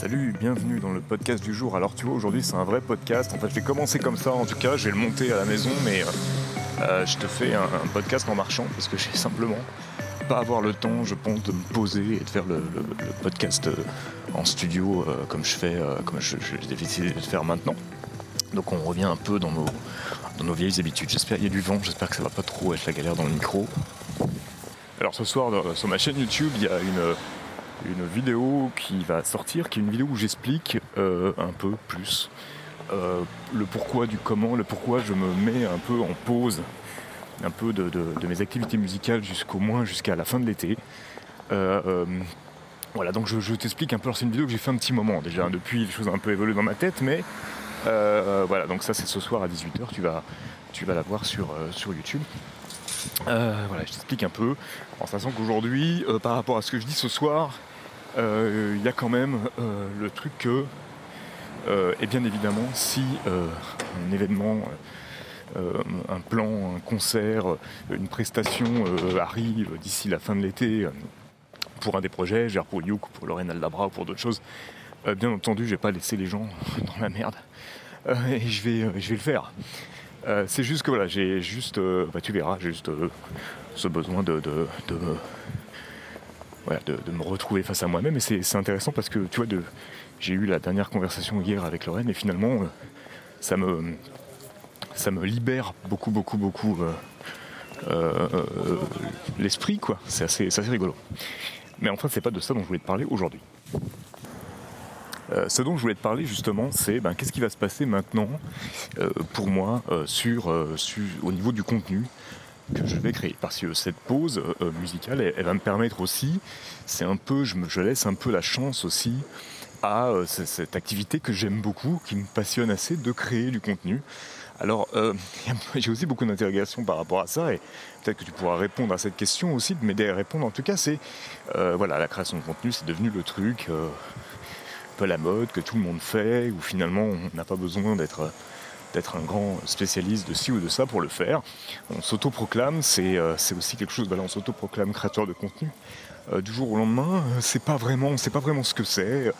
Salut, bienvenue dans le podcast du jour. Alors tu vois, aujourd'hui c'est un vrai podcast. En fait, je vais commencer comme ça en tout cas, je vais le monter à la maison, mais euh, euh, je te fais un, podcast en marchant parce que j'ai simplement pas avoir le temps, je pense, de me poser et de faire le, podcast euh, en studio comme je fais, comme j'ai décidé de faire maintenant. Donc on revient un peu dans nos, dans nos vieilles habitudes. J'espère qu'il y a du vent, j'espère que ça va pas trop être la galère dans le micro. Alors ce soir sur ma chaîne YouTube, il y a une une vidéo qui va sortir, qui est une vidéo où j'explique euh, un peu plus euh, le pourquoi du comment, le pourquoi je me mets un peu en pause un peu de, mes activités musicales jusqu'au moins jusqu'à la fin de l'été. Euh, voilà, donc je, t'explique un peu. C'est une vidéo que j'ai fait un petit moment déjà. Hein, depuis, les choses ont un peu évolué dans ma tête, mais voilà. Donc ça, c'est ce soir à 18h. Tu vas, tu vas la voir sur, sur YouTube. voilà, je t'explique un peu, en sachant qu'aujourd'hui, par rapport à ce que je dis ce soir, il y a quand même euh, le truc que, euh, et bien évidemment, si un événement, un plan, un concert, une prestation arrive d'ici la fin de l'été pour un des projets, genre pour Youk, pour Lorraine Aldabra ou pour d'autres choses, bien entendu, je vais pas laisser les gens dans la merde et je vais, vais le faire. c'est juste que voilà, j'ai juste, bah, tu verras, j'ai juste ce besoin de, de, me retrouver face à moi-même. Et c'est intéressant parce que, tu vois, j'ai eu la dernière conversation hier avec Lorraine et finalement, euh, ça, me, ça me libère beaucoup, beaucoup, beaucoup euh, euh, l'esprit, quoi. C'est assez, assez rigolo. Mais enfin, c'est pas de ça dont je voulais te parler aujourd'hui. ce dont je voulais te parler justement, c'est ben, qu'est-ce qui va se passer maintenant pour moi sur, au niveau du contenu que je vais créer. Parce que cette pause euh, euh, musicale, elle, va me permettre aussi, c'est un peu, je, me, je laisse un peu la chance aussi à euh, cette activité que j'aime beaucoup, qui me passionne assez, de créer du contenu. Alors, j'ai aussi beaucoup d'interrogations par rapport à ça, et peut-être que tu pourras répondre à cette question aussi, de m'aider à répondre. En tout cas, c'est, voilà, la création de contenu, c'est devenu le truc, un peu la mode, que tout le monde fait, où finalement, on n'a pas besoin d'être d'être un grand spécialiste de ci ou de ça pour le faire. On s'autoproclame, c'est euh, aussi quelque chose, on s'autoproclame créateur de contenu. Euh, du jour au lendemain, euh, c'est pas vraiment, sait pas vraiment ce que c'est.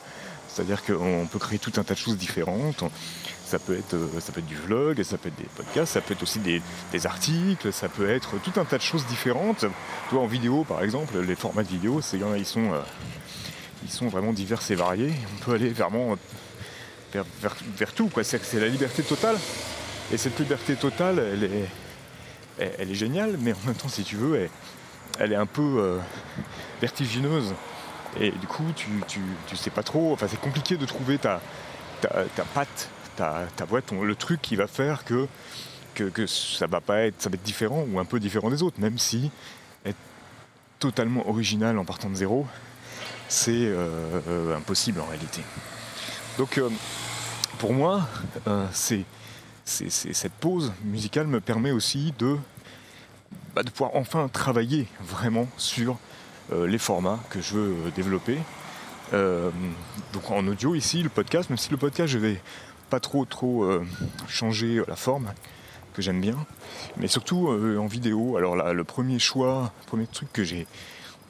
C'est-à-dire qu'on peut créer tout un tas de choses différentes. Ça peut, être, ça peut être du vlog, ça peut être des podcasts, ça peut être aussi des, articles, ça peut être tout un tas de choses différentes. Toi, en vidéo, par exemple, les formats de vidéo, ils sont, ils sont vraiment divers et variés. On peut aller vraiment vers, tout. C'est, la liberté totale. Et cette liberté totale, elle est, géniale, mais en même temps, si tu veux, elle, est un peu euh, vertigineuse. Et du coup, tu, tu, sais pas trop. Enfin, c'est compliqué de trouver ta, patte, ta, ta boîte, le truc qui va faire que, que, ça va pas être, ça va être différent ou un peu différent des autres, même si être totalement original en partant de zéro, c'est euh, euh, impossible en réalité. Donc pour moi, euh, c'est, cette pause musicale me permet aussi de, bah, pouvoir enfin travailler vraiment sur euh, les formats que je veux euh, développer. donc en audio ici, le podcast, même si le podcast je vais pas trop trop changer la forme que j'aime bien, mais surtout en vidéo. Alors là, le premier choix, le premier truc que j'ai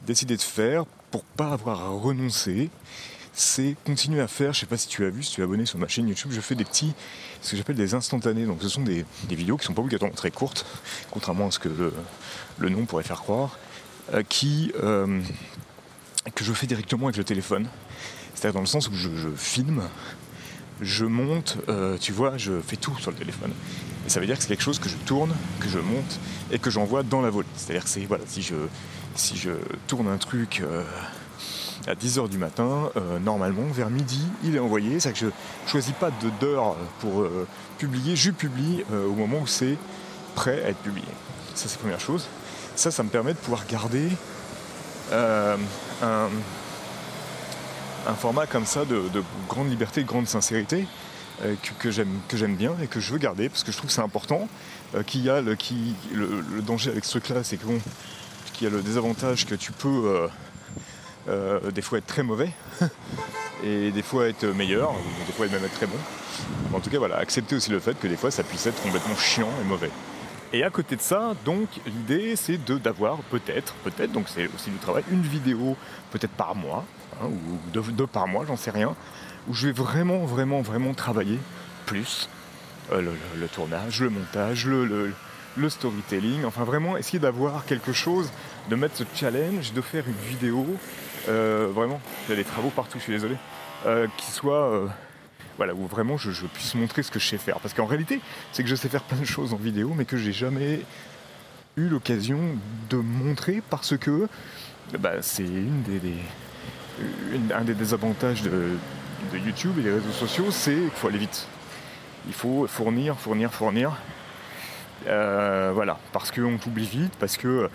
décidé de faire pour pas avoir à renoncer, c'est continuer à faire, je sais pas si tu as vu, si tu es abonné sur ma chaîne YouTube, je fais des petits, ce que j'appelle des instantanés. Donc ce sont des, vidéos qui sont pas obligatoirement très courtes, contrairement à ce que le, nom pourrait faire croire, euh, qui, euh, que je fais directement avec le téléphone. C'est-à-dire dans le sens où je, filme, je monte, euh, tu vois, je fais tout sur le téléphone. Et ça veut dire que c'est quelque chose que je tourne, que je monte et que j'envoie dans la volée. C'est-à-dire que c'est, voilà, si je, si je tourne un truc à 10h du matin, euh, normalement, vers midi, il est envoyé. C'est que je ne choisis pas d'heure pour euh, publier, je publie euh, au moment où c'est prêt à être publié. Ça, c'est la première chose. Ça, ça me permet de pouvoir garder un, format comme ça de, grande liberté, de grande sincérité. que, j'aime bien et que je veux garder parce que je trouve que c'est important qu'il y a le, qui, le, danger avec ce truc là c'est que qu'il y a le désavantage que tu peux euh, des fois être très mauvais et des fois être meilleur, ou des fois même être très bon. En tout cas, voilà, accepter aussi le fait que des fois ça puisse être complètement chiant et mauvais. Et à côté de ça, donc l'idée c'est d'avoir peut-être, peut-être, donc c'est aussi du travail, une vidéo peut-être par mois, hein, ou deux, par mois, j'en sais rien, où je vais vraiment, vraiment, vraiment travailler plus euh, le, tournage, le montage, le, storytelling, enfin vraiment essayer d'avoir quelque chose, de mettre ce challenge, de faire une vidéo, euh, vraiment, il y a des travaux partout, je suis désolé, euh, qui soit voilà, où vraiment je, puisse montrer ce que je sais faire. Parce qu'en réalité, c'est que je sais faire plein de choses en vidéo, mais que j'ai jamais eu l'occasion de montrer parce que bah, c'est une des, un des désavantages de, YouTube et des réseaux sociaux, c'est qu'il faut aller vite. Il faut fournir, fournir, fournir. Euh, voilà, parce qu'on t'oublie vite, parce que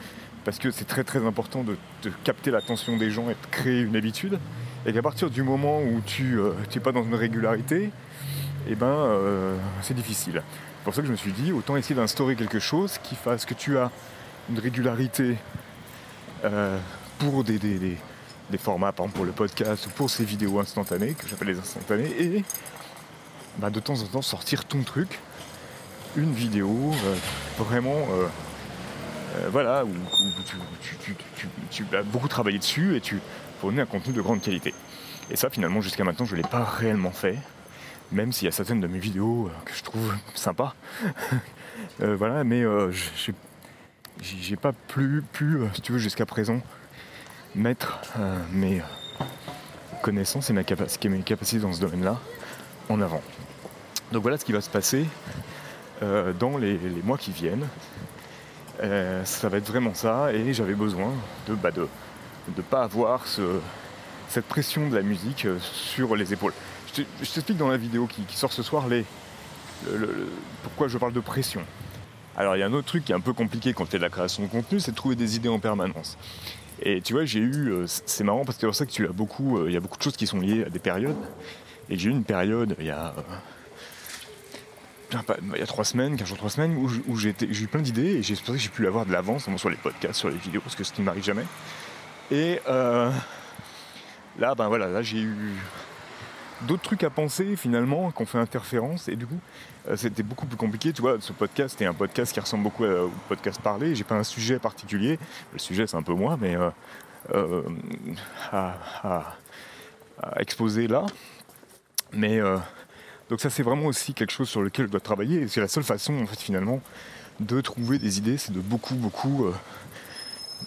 c'est très très important de, capter l'attention des gens et de créer une habitude et qu'à partir du moment où tu n'es euh, pas dans une régularité, eh ben, euh, c'est difficile. C'est pour ça que je me suis dit, autant essayer d'instaurer quelque chose qui fasse que tu as une régularité pour des, des, formats, par exemple pour le podcast ou pour ces vidéos instantanées, que j'appelle les instantanées, et bah, de temps en temps sortir ton truc, une vidéo vraiment voilà, où, tu, as beaucoup travaillé dessus et tu, un contenu de grande qualité. Et ça, finalement, jusqu'à maintenant, je ne l'ai pas réellement fait, même s'il y a certaines de mes vidéos euh, que je trouve sympas. Euh, voilà, mais euh, j'ai pas plus pu, si tu veux, jusqu'à présent, mettre mes connaissances et mes capacités dans ce domaine-là en avant. Donc voilà ce qui va se passer dans les, mois qui viennent. ça va être vraiment ça, et j'avais besoin de, bah, ne pas avoir cette pression de la musique euh, sur les épaules. Je t'explique dans la vidéo qui, sort ce soir les, pourquoi je parle de pression. Alors il y a un autre truc qui est un peu compliqué quand tu es de la création de contenu, c'est de trouver des idées en permanence. Et tu vois, j'ai eu, euh, c'est marrant parce que c'est pour ça que tu as beaucoup, euh, il y a beaucoup de choses qui sont liées à des périodes. Et j'ai eu une période il y a, il y a trois semaines, quinze jours, trois semaines, où, j'ai eu plein d'idées et j'ai que j'ai pu avoir de l'avance, sur les podcasts, sur les vidéos, parce que ce qui ne m'arrive jamais. Et euh, là, ben voilà, là j'ai eu d'autres trucs à penser finalement, qu'on fait interférence, et du coup, euh, c'était beaucoup plus compliqué. Tu vois, ce podcast est un podcast qui ressemble beaucoup au podcast parlé. J'ai pas un sujet particulier. Le sujet, c'est un peu moi, mais euh, à, exposer là. Mais donc ça, c'est vraiment aussi quelque chose sur lequel je dois travailler. C'est la seule façon, en fait, finalement, de trouver des idées, c'est de beaucoup, beaucoup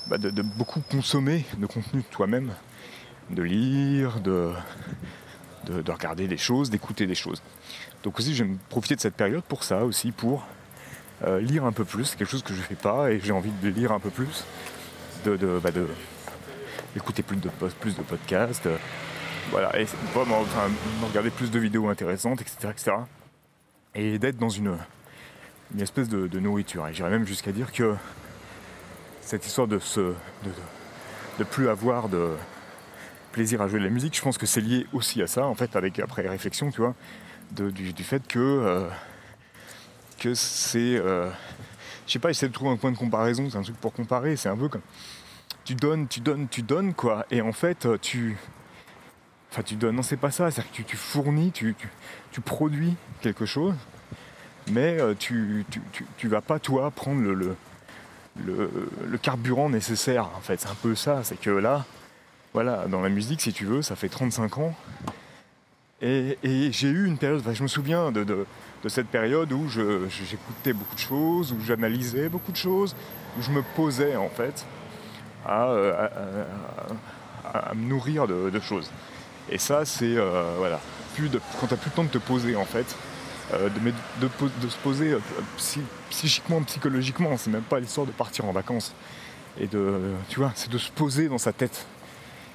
bah, de, beaucoup consommer de contenu toi-même, de lire, de, de, regarder des choses, d'écouter des choses. Donc aussi j'aime profiter de cette période pour ça aussi, pour euh, lire un peu plus, quelque chose que je ne fais pas et j'ai envie de lire un peu plus, de, de, bah, écouter plus de, plus de podcasts, euh, voilà, et enfin, regarder plus de vidéos intéressantes, etc. etc. et d'être dans une, une espèce de, nourriture. Et j'irais même jusqu'à dire que cette histoire de se de, plus avoir de plaisir à jouer de la musique, je pense que c'est lié aussi à ça, en fait, avec après réflexion, tu vois, du, fait que euh, que c'est, euh, je sais pas, essayer de trouver un point de comparaison, c'est un truc pour comparer, c'est un peu comme tu donnes, tu donnes, tu donnes quoi, et en fait tu Enfin, tu donnes, non, c'est pas ça, c'est-à-dire que tu, fournis, tu, produis quelque chose, mais euh, tu, tu, vas pas, toi, prendre le, carburant nécessaire en fait. C'est un peu ça, c'est que là, voilà, dans la musique si tu veux, ça fait 35 ans. Et, j'ai eu une période, je me souviens de, cette période où j'écoutais beaucoup de choses, où j'analysais beaucoup de choses, où je me posais en fait à, me nourrir de, choses. Et ça c'est, euh, voilà, plus quand tu n'as plus le temps de te poser en fait, euh, de, se poser euh, psychiquement, psychologiquement. C'est même pas l'histoire de partir en vacances. Et de, tu vois, c'est de se poser dans sa tête.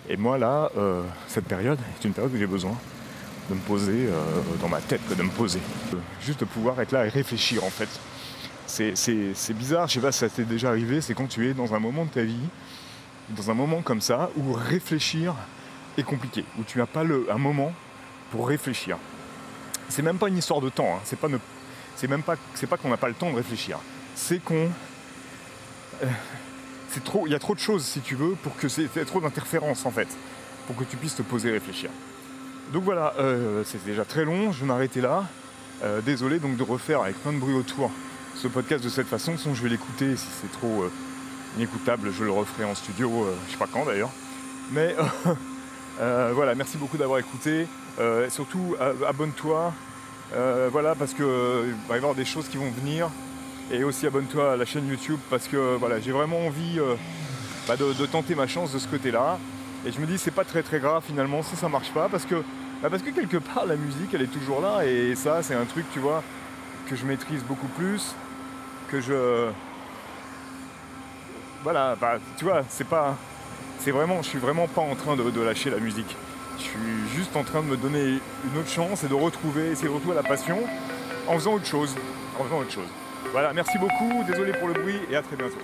Et moi là, euh, cette période est une période où j'ai besoin de me poser dans ma tête, de me poser. Juste de pouvoir être là et réfléchir en fait. C'est bizarre, je sais pas si ça t'est déjà arrivé, c'est quand tu es dans un moment de ta vie, dans un moment comme ça, où réfléchir est compliqué, où tu n'as pas le, un moment pour réfléchir c'est même pas une histoire de temps. Hein. C'est pas c'est même pas, c'est pas qu'on n'a pas le temps de réfléchir. C'est qu'on, euh, c'est trop, il y a trop de choses si tu veux pour que c'est trop d'interférences en fait, pour que tu puisses te poser et réfléchir. Donc voilà, euh, c'est déjà très long. Je vais m'arrêter là. Euh, désolé donc de refaire avec plein de bruit autour ce podcast de cette façon, sinon je vais l'écouter. Si c'est trop euh, inécoutable, je le referai en studio, je sais pas quand d'ailleurs. Mais voilà, merci beaucoup d'avoir écouté. surtout, abonne-toi. voilà, parce que va y avoir des choses qui vont venir. Et aussi abonne-toi à la chaîne YouTube parce que voilà, j'ai vraiment envie bah, de, tenter ma chance de ce côté-là. Et je me dis c'est pas très très grave finalement si ça marche pas parce que bah, parce que quelque part la musique elle est toujours là et ça c'est un truc tu vois que je maîtrise beaucoup plus, que je. Voilà, bah, tu vois, c'est pas. C'est vraiment. Je suis vraiment pas en train de, lâcher la musique. Je suis juste en train de me donner une autre chance et de retrouver, essayer de retrouver la passion en faisant autre chose. En faisant autre chose. Voilà, merci beaucoup, désolé pour le bruit et à très bientôt.